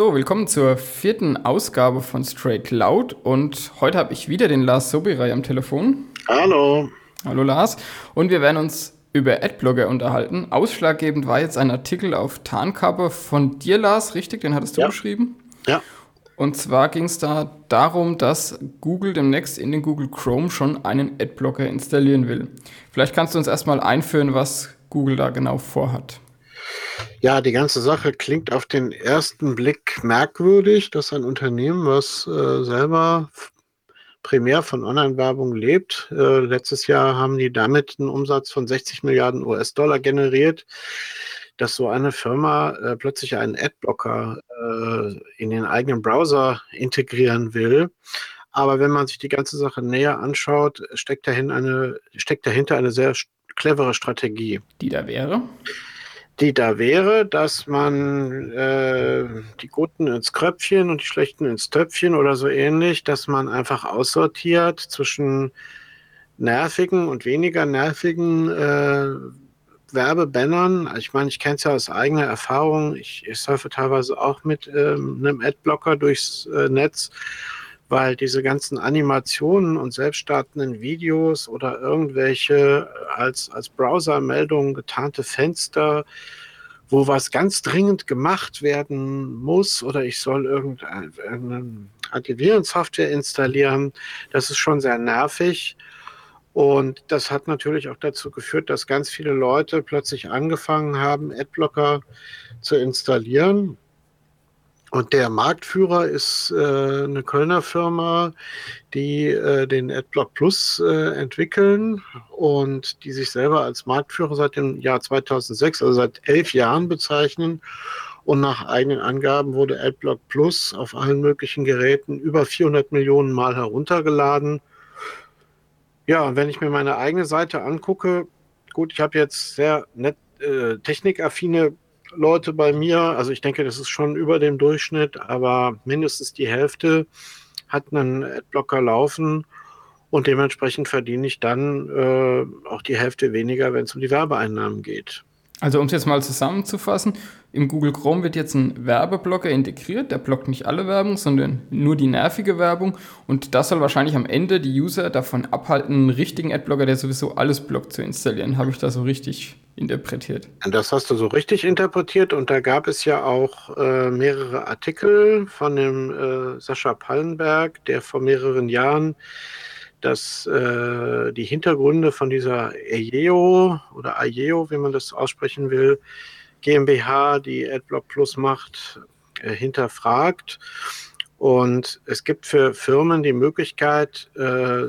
So, willkommen zur vierten Ausgabe von Straight Loud und heute habe ich wieder den Lars Sobiray am Telefon. Hallo. Hallo Lars. Und wir werden uns über Adblogger unterhalten. Ausschlaggebend war jetzt ein Artikel auf Tarnkappe von dir, Lars, richtig? Den hattest du ja. geschrieben? Ja. Und zwar ging es da darum, dass Google demnächst in den Google Chrome schon einen Adblocker installieren will. Vielleicht kannst du uns erstmal einführen, was Google da genau vorhat. Ja, die ganze Sache klingt auf den ersten Blick merkwürdig, dass ein Unternehmen, was äh, selber primär von Online-Werbung lebt, äh, letztes Jahr haben die damit einen Umsatz von 60 Milliarden US-Dollar generiert, dass so eine Firma äh, plötzlich einen Adblocker äh, in den eigenen Browser integrieren will. Aber wenn man sich die ganze Sache näher anschaut, steckt dahin eine, steckt dahinter eine sehr clevere Strategie. Die da wäre? Die da wäre, dass man äh, die Guten ins Kröpfchen und die Schlechten ins Töpfchen oder so ähnlich, dass man einfach aussortiert zwischen nervigen und weniger nervigen äh, Werbebannern. Ich meine, ich kenne es ja aus eigener Erfahrung. Ich, ich surfe teilweise auch mit ähm, einem Adblocker durchs äh, Netz weil diese ganzen Animationen und selbststartenden Videos oder irgendwelche als, als Browser-Meldungen getarnte Fenster, wo was ganz dringend gemacht werden muss oder ich soll irgendeine, Antivirensoftware installieren, das ist schon sehr nervig. Und das hat natürlich auch dazu geführt, dass ganz viele Leute plötzlich angefangen haben, Adblocker zu installieren und der Marktführer ist äh, eine Kölner Firma, die äh, den AdBlock Plus äh, entwickeln und die sich selber als Marktführer seit dem Jahr 2006, also seit elf Jahren bezeichnen. Und nach eigenen Angaben wurde AdBlock Plus auf allen möglichen Geräten über 400 Millionen Mal heruntergeladen. Ja, wenn ich mir meine eigene Seite angucke, gut, ich habe jetzt sehr nett äh, technikaffine Leute bei mir, also ich denke, das ist schon über dem Durchschnitt, aber mindestens die Hälfte hat einen Adblocker laufen und dementsprechend verdiene ich dann äh, auch die Hälfte weniger, wenn es um die Werbeeinnahmen geht. Also um es jetzt mal zusammenzufassen, im Google Chrome wird jetzt ein Werbeblocker integriert, der blockt nicht alle Werbung, sondern nur die nervige Werbung und das soll wahrscheinlich am Ende die User davon abhalten, einen richtigen Adblocker, der sowieso alles blockt, zu installieren. Habe ich das so richtig interpretiert? Das hast du so richtig interpretiert und da gab es ja auch äh, mehrere Artikel von dem äh, Sascha Pallenberg, der vor mehreren Jahren dass äh, die Hintergründe von dieser EIEO oder AIEO, wie man das aussprechen will, GmbH, die AdBlock Plus macht, äh, hinterfragt. Und es gibt für Firmen die Möglichkeit. Äh,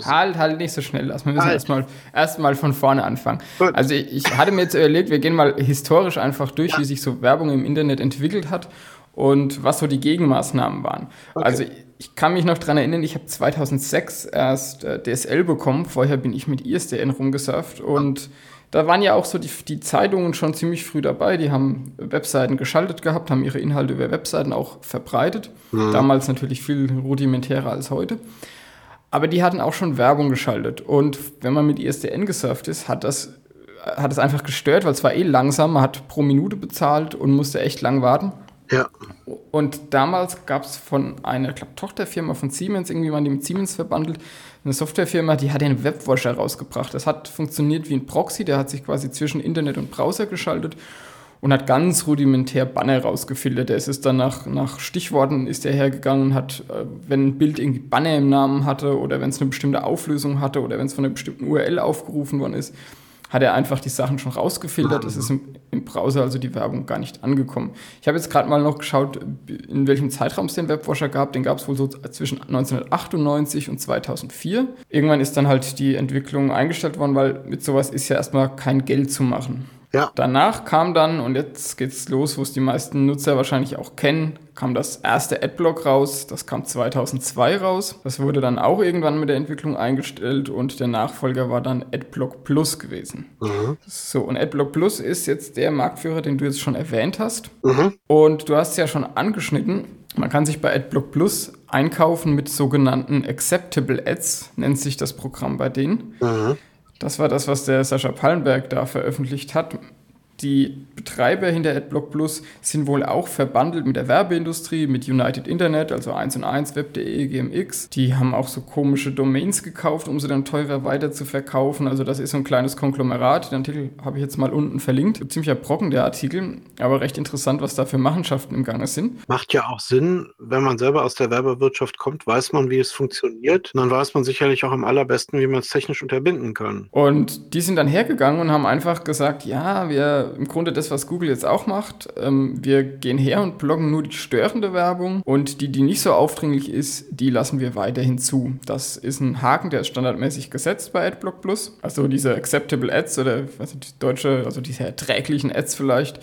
halt, halt nicht so schnell. Lass. Wir müssen halt. erstmal erst von vorne anfangen. Gut. Also, ich, ich hatte mir jetzt überlegt, wir gehen mal historisch einfach durch, ja. wie sich so Werbung im Internet entwickelt hat und was so die Gegenmaßnahmen waren. Okay. Also, ich kann mich noch daran erinnern, ich habe 2006 erst äh, DSL bekommen. Vorher bin ich mit ISDN rumgesurft und da waren ja auch so die, die, Zeitungen schon ziemlich früh dabei. Die haben Webseiten geschaltet gehabt, haben ihre Inhalte über Webseiten auch verbreitet. Mhm. Damals natürlich viel rudimentärer als heute. Aber die hatten auch schon Werbung geschaltet. Und wenn man mit ISDN gesurft ist, hat das, hat das einfach gestört, weil es war eh langsam. Man hat pro Minute bezahlt und musste echt lang warten. Ja. Und damals gab es von einer glaub, Tochterfirma von Siemens, irgendwie waren die mit Siemens verbandelt, eine Softwarefirma, die hat einen Webwasher rausgebracht. Das hat funktioniert wie ein Proxy, der hat sich quasi zwischen Internet und Browser geschaltet und hat ganz rudimentär Banner rausgefiltert. Der ist dann nach, nach Stichworten ist der hergegangen und hat, äh, wenn ein Bild irgendwie Banner im Namen hatte oder wenn es eine bestimmte Auflösung hatte oder wenn es von einer bestimmten URL aufgerufen worden ist, hat er einfach die Sachen schon rausgefiltert. Es ist im, im, Browser also die Werbung gar nicht angekommen. Ich habe jetzt gerade mal noch geschaut, in welchem Zeitraum es den Webwasher gab. Den gab es wohl so zwischen 1998 und 2004. Irgendwann ist dann halt die Entwicklung eingestellt worden, weil mit sowas ist ja erstmal kein Geld zu machen. Ja. Danach kam dann, und jetzt geht's los, wo es die meisten Nutzer wahrscheinlich auch kennen, kam das erste Adblock raus. Das kam 2002 raus. Das wurde dann auch irgendwann mit der Entwicklung eingestellt und der Nachfolger war dann Adblock Plus gewesen. Mhm. So, und Adblock Plus ist jetzt der Marktführer, den du jetzt schon erwähnt hast. Mhm. Und du hast es ja schon angeschnitten. Man kann sich bei AdBlock Plus einkaufen mit sogenannten Acceptable Ads, nennt sich das Programm bei denen. Mhm. Das war das, was der Sascha Pallenberg da veröffentlicht hat. Die Treiber hinter AdBlock Plus sind wohl auch verbandelt mit der Werbeindustrie, mit United Internet, also 1 und 1, Web.de, GMX. Die haben auch so komische Domains gekauft, um sie dann teurer weiter zu verkaufen. Also das ist so ein kleines Konglomerat. Den Artikel habe ich jetzt mal unten verlinkt. Ziemlicher Brocken der Artikel, aber recht interessant, was da für Machenschaften im Gange sind. Macht ja auch Sinn, wenn man selber aus der Werbewirtschaft kommt, weiß man, wie es funktioniert. Und dann weiß man sicherlich auch am allerbesten, wie man es technisch unterbinden kann. Und die sind dann hergegangen und haben einfach gesagt, ja, wir im Grunde das, was Google jetzt auch macht, ähm, wir gehen her und bloggen nur die störende Werbung und die, die nicht so aufdringlich ist, die lassen wir weiterhin zu. Das ist ein Haken, der ist standardmäßig gesetzt bei AdBlock Plus. Also diese Acceptable Ads oder was die deutsche, also diese erträglichen Ads vielleicht,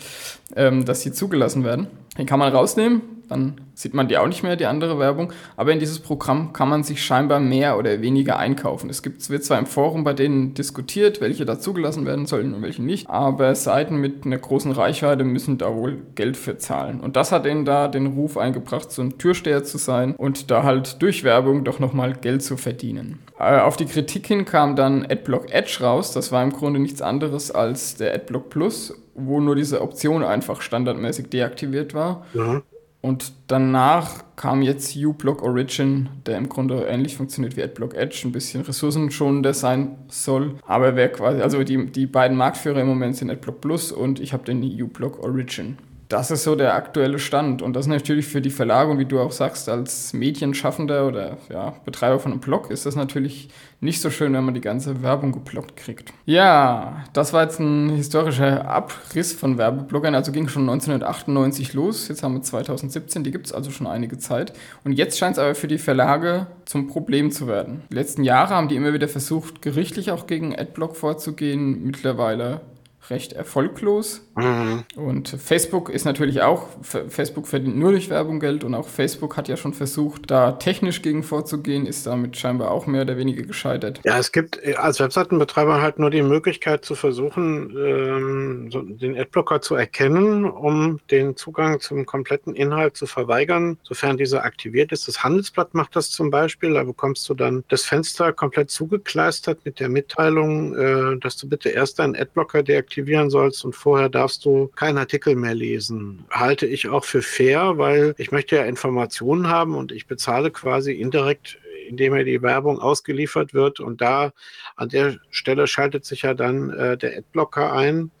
ähm, dass sie zugelassen werden. Den kann man rausnehmen, dann sieht man die auch nicht mehr, die andere Werbung. Aber in dieses Programm kann man sich scheinbar mehr oder weniger einkaufen. Es gibt, wird zwar im Forum bei denen diskutiert, welche da zugelassen werden sollen und welche nicht, aber Seiten mit einer großen Reichweite müssen da wohl Geld für zahlen. Und das hat ihnen da den Ruf eingebracht, so ein Türsteher zu sein und da halt durch Werbung doch nochmal Geld zu verdienen. Äh, auf die Kritik hin kam dann AdBlock Edge raus. Das war im Grunde nichts anderes als der AdBlock Plus, wo nur diese Option einfach standardmäßig deaktiviert war. Mhm. Und danach kam jetzt uBlock Origin, der im Grunde ähnlich funktioniert wie AdBlock Edge, ein bisschen ressourcenschonender sein soll. Aber wer quasi, also die, die beiden Marktführer im Moment sind AdBlock Plus und ich habe den uBlock Origin das ist so der aktuelle Stand. Und das ist natürlich für die Verlage, und wie du auch sagst, als Medienschaffender oder ja, Betreiber von einem Blog ist das natürlich nicht so schön, wenn man die ganze Werbung geblockt kriegt. Ja, das war jetzt ein historischer Abriss von Werbebloggern. Also ging schon 1998 los. Jetzt haben wir 2017, die gibt es also schon einige Zeit. Und jetzt scheint es aber für die Verlage zum Problem zu werden. Die letzten Jahre haben die immer wieder versucht, gerichtlich auch gegen Adblock vorzugehen. Mittlerweile recht erfolglos. Mhm. Und Facebook ist natürlich auch, Facebook verdient nur durch Werbung Geld und auch Facebook hat ja schon versucht, da technisch gegen vorzugehen, ist damit scheinbar auch mehr oder weniger gescheitert. Ja, es gibt äh, als Webseitenbetreiber halt nur die Möglichkeit zu versuchen, ähm, so den Adblocker zu erkennen, um den Zugang zum kompletten Inhalt zu verweigern, sofern dieser aktiviert ist. Das Handelsblatt macht das zum Beispiel, da bekommst du dann das Fenster komplett zugekleistert mit der Mitteilung, äh, dass du bitte erst deinen Adblocker deaktivieren sollst und vorher darfst darfst du keinen Artikel mehr lesen. Halte ich auch für fair, weil ich möchte ja Informationen haben und ich bezahle quasi indirekt indem mir die Werbung ausgeliefert wird. Und da an der Stelle schaltet sich ja dann äh, der Adblocker ein.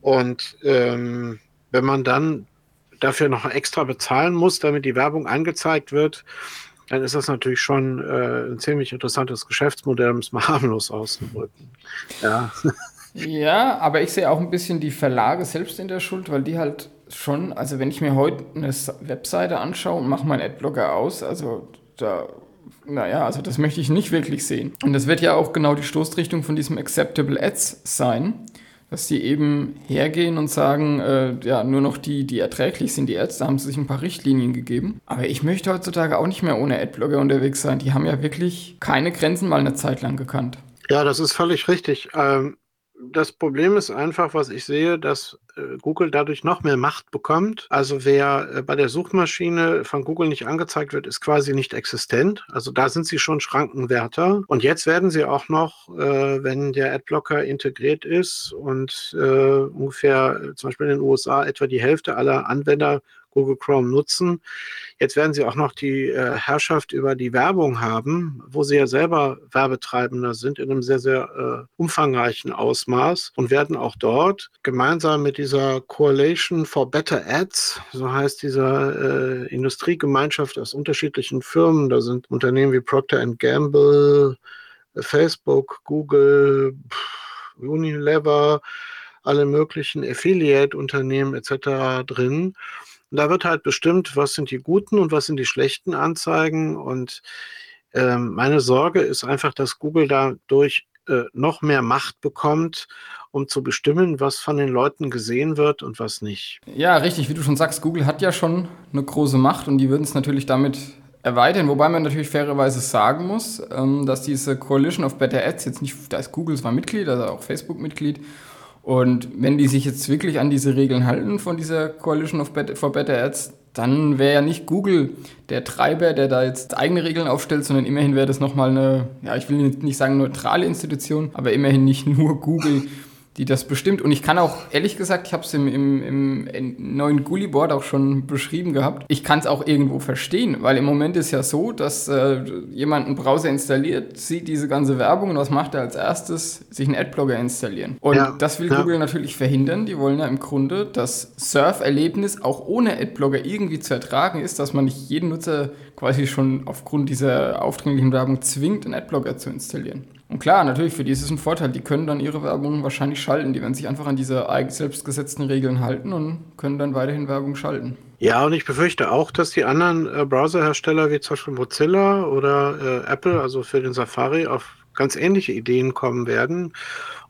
Und ähm, wenn man dann dafür noch extra bezahlen muss, damit die Werbung angezeigt wird, dann ist das natürlich schon äh, ein ziemlich interessantes Geschäftsmodell, um es mal harmlos auszudrücken. Ja. Ja, aber ich sehe auch ein bisschen die Verlage selbst in der Schuld, weil die halt schon, also wenn ich mir heute eine Webseite anschaue und mache meinen Adblocker aus, also da, naja, also das möchte ich nicht wirklich sehen. Und das wird ja auch genau die Stoßrichtung von diesem Acceptable Ads sein, dass die eben hergehen und sagen, äh, ja, nur noch die, die erträglich sind, die Ads, da haben sie sich ein paar Richtlinien gegeben. Aber ich möchte heutzutage auch nicht mehr ohne Adblocker unterwegs sein. Die haben ja wirklich keine Grenzen mal eine Zeit lang gekannt. Ja, das ist völlig richtig. Ähm, das Problem ist einfach, was ich sehe, dass äh, Google dadurch noch mehr Macht bekommt. Also wer äh, bei der Suchmaschine von Google nicht angezeigt wird, ist quasi nicht existent. Also da sind sie schon Schrankenwärter. Und jetzt werden sie auch noch, äh, wenn der Adblocker integriert ist und ungefähr zum Beispiel in den USA etwa die Hälfte aller Anwender Google Chrome nutzen. Jetzt werden sie auch noch die äh, Herrschaft über die Werbung haben, wo sie ja selber Werbetreibender sind in einem sehr, sehr äh, umfangreichen Ausmaß und werden auch dort gemeinsam mit dieser Coalition for Better Ads, so heißt diese äh, Industriegemeinschaft aus unterschiedlichen Firmen, da sind Unternehmen wie Procter Gamble, Facebook, Google, Unilever, alle möglichen Affiliate-Unternehmen etc. drin. Und da wird halt bestimmt, was sind die guten und was sind die schlechten Anzeigen. Und ähm, meine Sorge ist einfach, dass Google dadurch äh, noch mehr Macht bekommt, um zu bestimmen, was von den Leuten gesehen wird und was nicht. Ja, richtig, wie du schon sagst, Google hat ja schon eine große Macht und die würden es natürlich damit erweitern, wobei man natürlich fairerweise sagen muss, ähm, dass diese Coalition of Better Ads jetzt nicht, da ist Google zwar Mitglied, also auch Facebook Mitglied und wenn die sich jetzt wirklich an diese Regeln halten von dieser Coalition for Better Ads, dann wäre ja nicht Google der Treiber, der da jetzt eigene Regeln aufstellt, sondern immerhin wäre das nochmal eine, ja, ich will nicht sagen neutrale Institution, aber immerhin nicht nur Google, die das bestimmt. Und ich kann auch, ehrlich gesagt, ich habe es im, im, im neuen Gully-Board auch schon beschrieben gehabt, ich kann es auch irgendwo verstehen, weil im Moment ist ja so, dass äh, jemand einen Browser installiert, sieht diese ganze Werbung und was macht er als erstes? Sich einen Adblocker installieren. Und ja, das will ja. Google natürlich verhindern. Die wollen ja im Grunde das Surf-Erlebnis auch ohne Adblocker irgendwie zu ertragen ist, dass man nicht jeden Nutzer quasi schon aufgrund dieser aufdringlichen Werbung zwingt, einen Adblocker zu installieren. Und klar, natürlich, für die ist es ein Vorteil. Die können dann ihre Werbung wahrscheinlich schalten. Die werden sich einfach an diese selbstgesetzten Regeln halten und können dann weiterhin Werbung schalten. Ja, und ich befürchte auch, dass die anderen äh, Browserhersteller wie zum Beispiel Mozilla oder äh, Apple, also für den Safari, auf ganz ähnliche Ideen kommen werden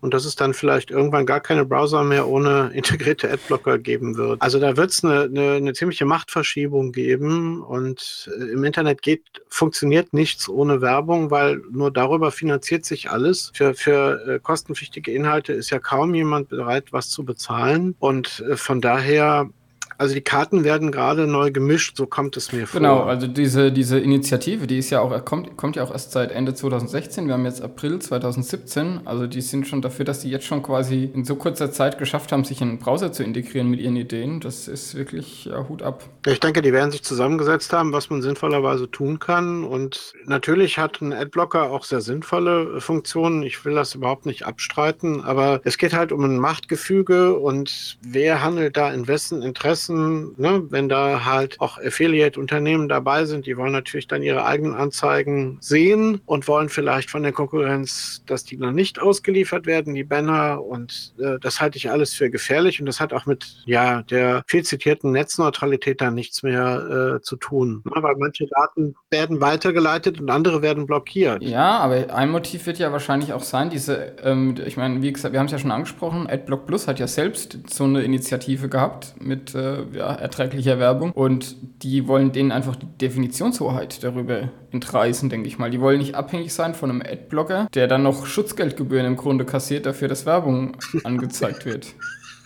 und dass es dann vielleicht irgendwann gar keine Browser mehr ohne integrierte Adblocker geben wird. Also da wird es eine, eine, eine, ziemliche Machtverschiebung geben und äh, im Internet geht, funktioniert nichts ohne Werbung, weil nur darüber finanziert sich alles. Für, für äh, kostenpflichtige Inhalte ist ja kaum jemand bereit, was zu bezahlen und äh, von daher also die Karten werden gerade neu gemischt, so kommt es mir vor. Genau, also diese, diese Initiative, die ist ja auch, kommt, kommt ja auch erst seit Ende 2016. Wir haben jetzt April 2017. Also die sind schon dafür, dass sie jetzt schon quasi in so kurzer Zeit geschafft haben, sich in einen Browser zu integrieren mit ihren Ideen. Das ist wirklich ja, Hut ab. Ich denke, die werden sich zusammengesetzt haben, was man sinnvollerweise tun kann. Und natürlich hat ein Adblocker auch sehr sinnvolle Funktionen. Ich will das überhaupt nicht abstreiten, aber es geht halt um ein Machtgefüge und wer handelt da in wessen Interesse Interessen, ne, wenn da halt auch Affiliate-Unternehmen dabei sind, die wollen natürlich dann ihre eigenen Anzeigen sehen und wollen vielleicht von der Konkurrenz, dass die noch nicht ausgeliefert werden, die Banner. Und äh, das halte ich alles für gefährlich und das hat auch mit ja der viel zitierten Netzneutralität dann nichts mehr äh, zu tun. Ne, weil manche Daten werden weitergeleitet und andere werden blockiert. Ja, aber ein Motiv wird ja wahrscheinlich auch sein, diese, ähm, ich meine, wie gesagt, wir haben es ja schon angesprochen, AdBlock Plus hat ja selbst so eine Initiative gehabt mit äh, ja, erträglicher Werbung. Und die wollen denen einfach die Definitionshoheit darüber entreißen, denke ich mal. Die wollen nicht abhängig sein von einem Adblocker, der dann noch Schutzgeldgebühren im Grunde kassiert dafür, dass Werbung angezeigt wird.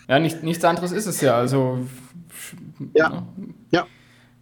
Ja, nicht, nichts anderes ist es ja. Also, ja. Ne? ja.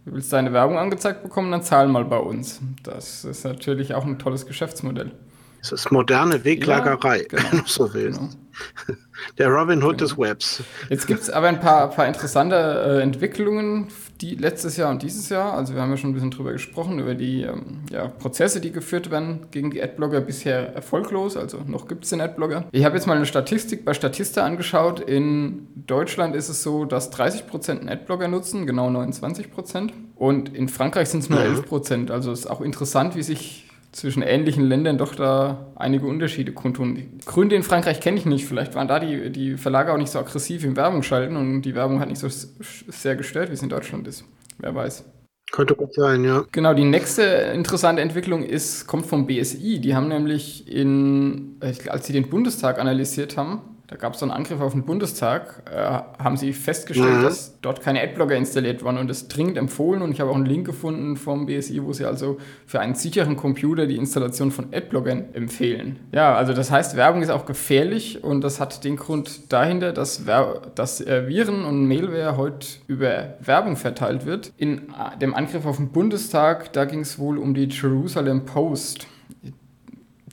Du willst deine Werbung angezeigt bekommen, dann zahl mal bei uns. Das ist natürlich auch ein tolles Geschäftsmodell. Es ist moderne Weglagerei, ja, genau. wenn du so willst. Genau. Der Robin Hood genau. des Webs. Jetzt gibt es aber ein paar, paar interessante äh, Entwicklungen, die letztes Jahr und dieses Jahr. Also wir haben ja schon ein bisschen drüber gesprochen, über die ähm, ja, Prozesse, die geführt werden gegen die Adblogger, bisher erfolglos. Also noch gibt es den Adblogger. Ich habe jetzt mal eine Statistik bei Statista angeschaut. In Deutschland ist es so, dass 30% einen Adblogger nutzen, genau 29%. Und in Frankreich sind es nur ja. 11%. Also es ist auch interessant, wie sich zwischen ähnlichen Ländern doch da einige Unterschiede kundtun. Die Gründe in Frankreich kenne ich nicht. Vielleicht waren da die, die Verlage auch nicht so aggressiv im Werbung schalten und die Werbung hat nicht so sehr gestört, wie es in Deutschland ist. Wer weiß. Könnte gut sein, ja. Genau, die nächste interessante Entwicklung ist, kommt vom BSI. Die haben nämlich in, als sie den Bundestag analysiert haben, da gab es so einen Angriff auf den Bundestag, äh, haben sie festgestellt, mhm. dass dort keine Adblocker installiert waren und das dringend empfohlen. Und ich habe auch einen Link gefunden vom BSI, wo sie also für einen sicheren Computer die Installation von Adblockern empfehlen. Ja, also das heißt, Werbung ist auch gefährlich und das hat den Grund dahinter, dass, Wer dass äh, Viren und Mailware heute über Werbung verteilt wird. In äh, dem Angriff auf den Bundestag, da ging es wohl um die Jerusalem Post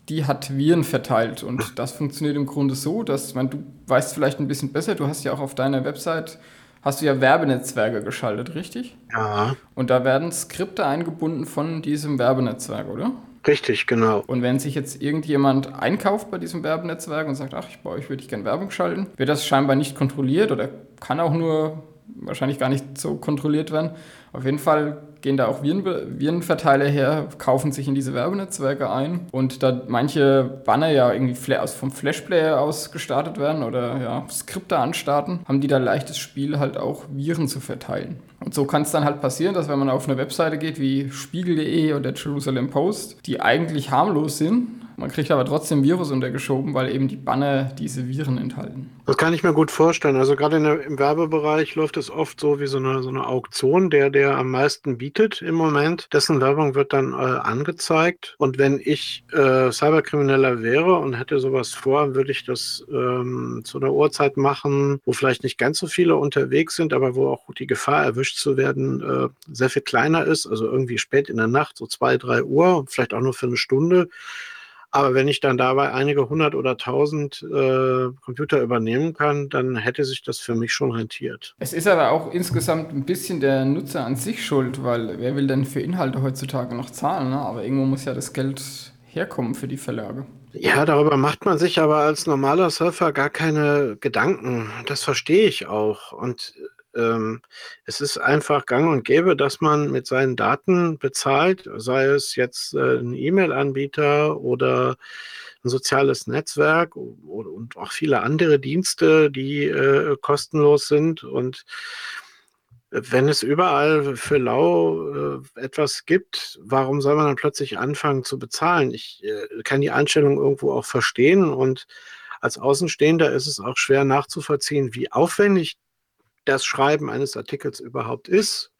die hat Viren verteilt. Und das funktioniert im Grunde so, dass, man, du weißt vielleicht ein bisschen besser, du hast ja auch auf deiner Website, hast du ja Werbenetzwerke geschaltet, richtig? Ja. Und da werden Skripte eingebunden von diesem Werbenetzwerk, oder? Richtig, genau. Und wenn sich jetzt irgendjemand einkauft bei diesem Werbenetzwerk und sagt, ach, ich bei euch würde ich gerne Werbung schalten, wird das scheinbar nicht kontrolliert oder kann auch nur wahrscheinlich gar nicht so kontrolliert werden. Auf jeden Fall gehen da auch Viren, Virenverteiler her, kaufen sich in diese Werbenetzwerke ein und da manche Banner ja irgendwie vom Flashplayer aus gestartet werden oder ja, Skripte anstarten, haben die da leichtes Spiel halt auch Viren zu verteilen. Und so kann es dann halt passieren, dass wenn man auf eine Webseite geht wie spiegel.de oder Jerusalem Post, die eigentlich harmlos sind, man kriegt aber trotzdem Virus untergeschoben, weil eben die Banner diese Viren enthalten. Das kann ich mir gut vorstellen. Also gerade im Werbebereich läuft es oft so wie so eine, so eine Auktion. Der, der am meisten bietet im Moment, dessen Werbung wird dann äh, angezeigt. Und wenn ich äh, Cyberkrimineller wäre und hätte sowas vor, würde ich das ähm, zu einer Uhrzeit machen, wo vielleicht nicht ganz so viele unterwegs sind, aber wo auch die Gefahr erwischt zu werden äh, sehr viel kleiner ist. Also irgendwie spät in der Nacht, so zwei, drei Uhr, vielleicht auch nur für eine Stunde Aber wenn ich dann dabei einige hundert oder tausend äh, Computer übernehmen kann, dann hätte sich das für mich schon rentiert. Es ist aber auch insgesamt ein bisschen der Nutzer an sich schuld, weil wer will denn für Inhalte heutzutage noch zahlen? Ne? Aber irgendwo muss ja das Geld herkommen für die Verlage. Ja, darüber macht man sich aber als normaler Surfer gar keine Gedanken. Das verstehe ich auch. Und ähm, es ist einfach gang und gäbe, dass man mit seinen Daten bezahlt, sei es jetzt äh, ein E-Mail-Anbieter oder ein soziales Netzwerk und auch viele andere Dienste, die äh, kostenlos sind. Und wenn es überall für lau äh, etwas gibt, warum soll man dann plötzlich anfangen zu bezahlen? Ich äh, kann die Einstellung irgendwo auch verstehen und als Außenstehender ist es auch schwer nachzuvollziehen, wie aufwendig das Schreiben eines Artikels überhaupt ist.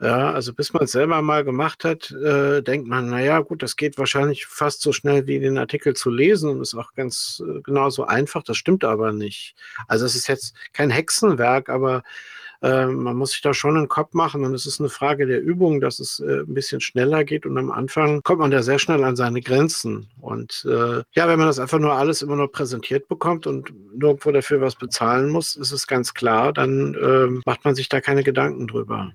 Ja, also bis man es selber mal gemacht hat, äh, denkt man, naja, gut, das geht wahrscheinlich fast so schnell wie den Artikel zu lesen und ist auch ganz äh, genauso einfach. Das stimmt aber nicht. Also es ist jetzt kein Hexenwerk, aber äh, man muss sich da schon einen Kopf machen und es ist eine Frage der Übung, dass es äh, ein bisschen schneller geht und am Anfang kommt man da sehr schnell an seine Grenzen. Und äh, ja, wenn man das einfach nur alles immer nur präsentiert bekommt und nirgendwo dafür was bezahlen muss, ist es ganz klar, dann ähm, macht man sich da keine Gedanken drüber.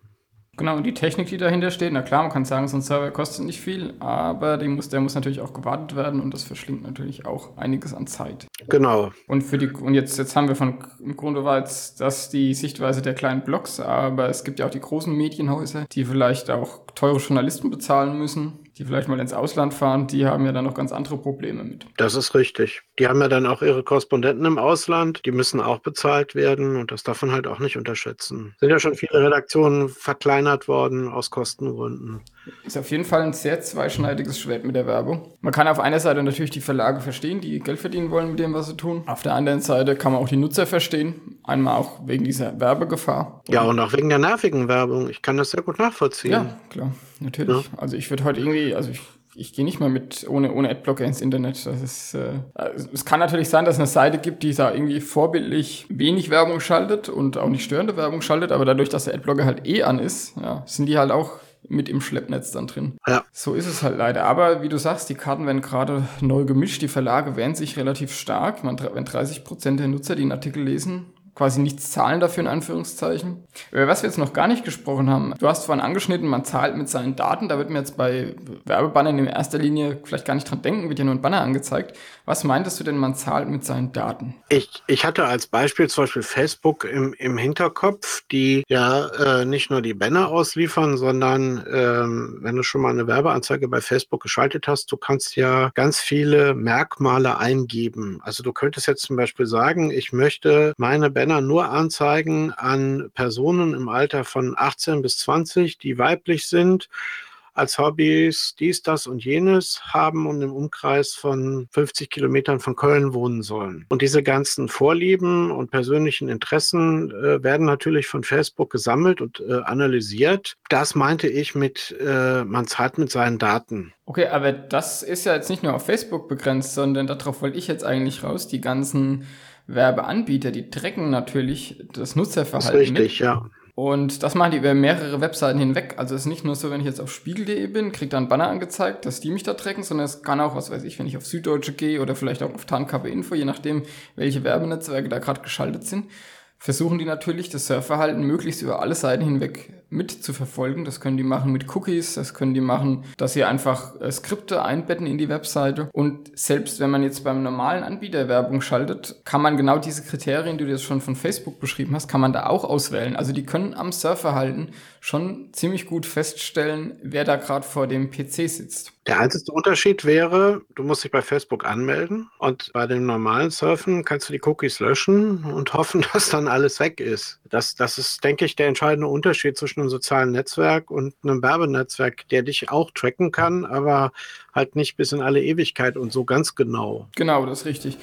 Genau, und die Technik, die dahinter steht, na klar, man kann sagen, so ein Server kostet nicht viel, aber der muss, der muss natürlich auch gewartet werden und das verschlingt natürlich auch einiges an Zeit. Genau. Und für die, und jetzt, jetzt haben wir von im Grunde war jetzt das die Sichtweise der kleinen Blogs, aber es gibt ja auch die großen Medienhäuser, die vielleicht auch teure Journalisten bezahlen müssen die vielleicht mal ins Ausland fahren, die haben ja dann noch ganz andere Probleme mit. Das ist richtig. Die haben ja dann auch ihre Korrespondenten im Ausland, die müssen auch bezahlt werden und das darf man halt auch nicht unterschätzen. Sind ja schon viele Redaktionen verkleinert worden aus Kostengründen. Ist auf jeden Fall ein sehr zweischneidiges Schwert mit der Werbung. Man kann auf einer Seite natürlich die Verlage verstehen, die Geld verdienen wollen mit dem, was sie tun. Auf der anderen Seite kann man auch die Nutzer verstehen. Einmal auch wegen dieser Werbegefahr. Ja, und auch wegen der nervigen Werbung. Ich kann das sehr gut nachvollziehen. Ja, klar, natürlich. Ja. Also ich würde heute irgendwie, also ich ich gehe nicht mal mit ohne, ohne Adblocker ins Internet. Das ist, äh, also es kann natürlich sein, dass es eine Seite gibt, die da irgendwie vorbildlich wenig Werbung schaltet und auch nicht störende Werbung schaltet, aber dadurch, dass der Adblocker halt eh an ist, ja, sind die halt auch mit im Schleppnetz dann drin. Ja. So ist es halt leider. Aber wie du sagst, die Karten werden gerade neu gemischt, die Verlage wehren sich relativ stark. Man, wenn 30 Prozent der Nutzer, die einen Artikel lesen, quasi nichts zahlen dafür in Anführungszeichen. Über was wir jetzt noch gar nicht gesprochen haben, du hast vorhin angeschnitten, man zahlt mit seinen Daten, da wird mir jetzt bei Werbebannern in erster Linie vielleicht gar nicht dran denken, wird ja nur ein Banner angezeigt. Was meintest du denn, man zahlt mit seinen Daten? Ich, ich hatte als Beispiel zum Beispiel Facebook im, im Hinterkopf, die ja äh, nicht nur die Banner ausliefern, sondern ähm, wenn du schon mal eine Werbeanzeige bei Facebook geschaltet hast, du kannst ja ganz viele Merkmale eingeben. Also du könntest jetzt zum Beispiel sagen, ich möchte meine Banner Banner nur anzeigen an Personen im Alter von 18 bis 20, die weiblich sind, als Hobbys dies, das und jenes haben und im Umkreis von 50 Kilometern von Köln wohnen sollen. Und diese ganzen Vorlieben und persönlichen Interessen äh, werden natürlich von Facebook gesammelt und äh, analysiert. Das meinte ich mit, äh, man zahlt mit seinen Daten. Okay, aber das ist ja jetzt nicht nur auf Facebook begrenzt, sondern darauf wollte ich jetzt eigentlich raus, die ganzen Werbeanbieter, die tracken natürlich das Nutzerverhalten. Das ist richtig, mit. ja. Und das machen die über mehrere Webseiten hinweg. Also es ist nicht nur so, wenn ich jetzt auf spiegel.de bin, kriege da ein Banner angezeigt, dass die mich da tracken, sondern es kann auch, was weiß ich, wenn ich auf Süddeutsche gehe oder vielleicht auch auf Tarnkappe Info, je nachdem, welche Werbenetzwerke da gerade geschaltet sind, versuchen die natürlich das Surfverhalten möglichst über alle Seiten hinweg mit zu verfolgen. Das können die machen mit Cookies, das können die machen, dass sie einfach äh, Skripte einbetten in die Webseite. Und selbst wenn man jetzt beim normalen Anbieter Werbung schaltet, kann man genau diese Kriterien, die du jetzt schon von Facebook beschrieben hast, kann man da auch auswählen. Also die können am Surfverhalten schon ziemlich gut feststellen, wer da gerade vor dem PC sitzt. Der einzige Unterschied wäre, du musst dich bei Facebook anmelden und bei dem normalen Surfen kannst du die Cookies löschen und hoffen, dass dann alles weg ist. Das, das ist, denke ich, der entscheidende Unterschied zwischen einem sozialen Netzwerk und einem Werbenetzwerk, der dich auch tracken kann, aber halt nicht bis in alle Ewigkeit und so ganz genau. Genau, das ist richtig.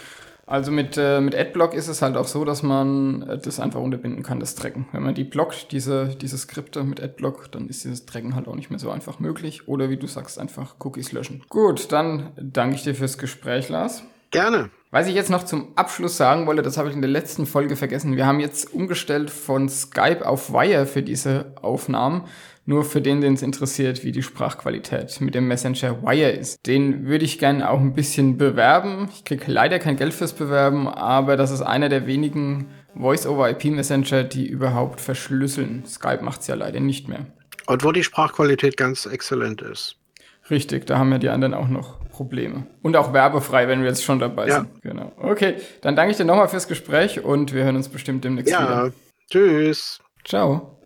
Also mit, äh, mit Adblock ist es halt auch so, dass man äh, das einfach unterbinden kann, das Tracken. Wenn man die blockt, diese, diese Skripte mit Adblock, dann ist dieses Tracken halt auch nicht mehr so einfach möglich. Oder wie du sagst, einfach Cookies löschen. Gut, dann danke ich dir fürs Gespräch, Lars. Gerne. Was ich jetzt noch zum Abschluss sagen wollte, das habe ich in der letzten Folge vergessen. Wir haben jetzt umgestellt von Skype auf Wire für diese Aufnahmen. Nur für den, den es interessiert, wie die Sprachqualität mit dem Messenger Wire ist. Den würde ich gerne auch ein bisschen bewerben. Ich kriege leider kein Geld fürs Bewerben, aber das ist einer der wenigen Voice-over-IP-Messenger, die überhaupt verschlüsseln. Skype macht es ja leider nicht mehr. Und wo die Sprachqualität ganz exzellent ist. Richtig, da haben ja die anderen auch noch Probleme. Und auch werbefrei, wenn wir jetzt schon dabei ja. sind. Genau. Okay, dann danke ich dir nochmal fürs Gespräch und wir hören uns bestimmt demnächst ja. wieder. Tschüss. Ciao.